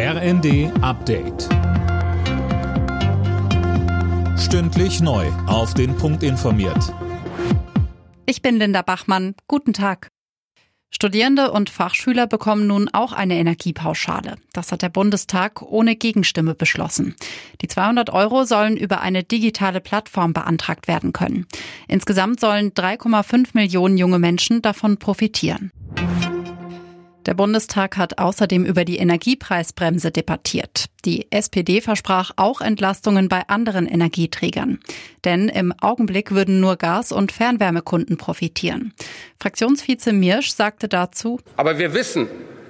RND Update. Stündlich neu. Auf den Punkt informiert. Ich bin Linda Bachmann. Guten Tag. Studierende und Fachschüler bekommen nun auch eine Energiepauschale. Das hat der Bundestag ohne Gegenstimme beschlossen. Die 200 Euro sollen über eine digitale Plattform beantragt werden können. Insgesamt sollen 3,5 Millionen junge Menschen davon profitieren. Der Bundestag hat außerdem über die Energiepreisbremse debattiert. Die SPD versprach auch Entlastungen bei anderen Energieträgern. Denn im Augenblick würden nur Gas- und Fernwärmekunden profitieren. Fraktionsvize Mirsch sagte dazu, Aber wir wissen,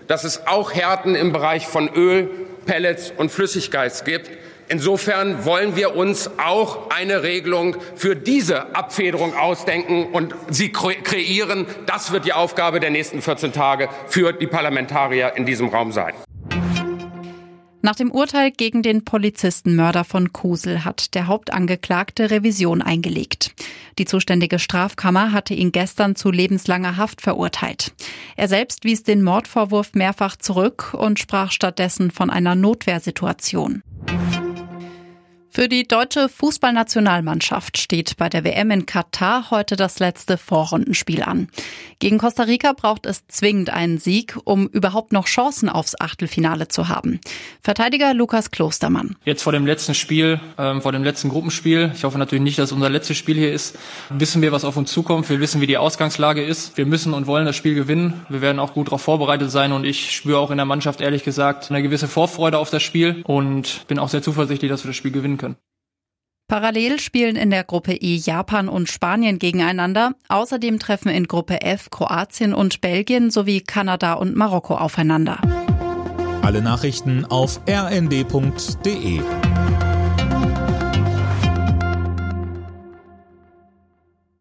dass es auch Härten im Bereich von Öl, Pellets und Flüssiggas gibt. Insofern wollen wir uns auch eine Regelung für diese Abfederung ausdenken und sie kreieren. Das wird die Aufgabe der nächsten 14 Tage für die Parlamentarier in diesem Raum sein. Nach dem Urteil gegen den Polizistenmörder von Kusel hat der Hauptangeklagte Revision eingelegt. Die zuständige Strafkammer hatte ihn gestern zu lebenslanger Haft verurteilt. Er selbst wies den Mordvorwurf mehrfach zurück und sprach stattdessen von einer Notwehrsituation. Für die deutsche Fußballnationalmannschaft steht bei der WM in Katar heute das letzte Vorrundenspiel an. Gegen Costa Rica braucht es zwingend einen Sieg, um überhaupt noch Chancen aufs Achtelfinale zu haben. Verteidiger Lukas Klostermann. Jetzt vor dem letzten Spiel, ähm, vor dem letzten Gruppenspiel, ich hoffe natürlich nicht, dass unser letztes Spiel hier ist, wissen wir, was auf uns zukommt. Wir wissen, wie die Ausgangslage ist. Wir müssen und wollen das Spiel gewinnen. Wir werden auch gut darauf vorbereitet sein und ich spüre auch in der Mannschaft ehrlich gesagt eine gewisse Vorfreude auf das Spiel und bin auch sehr zuversichtlich, dass wir das Spiel gewinnen können. Parallel spielen in der Gruppe E Japan und Spanien gegeneinander. Außerdem treffen in Gruppe F Kroatien und Belgien sowie Kanada und Marokko aufeinander. Alle Nachrichten auf rnd.de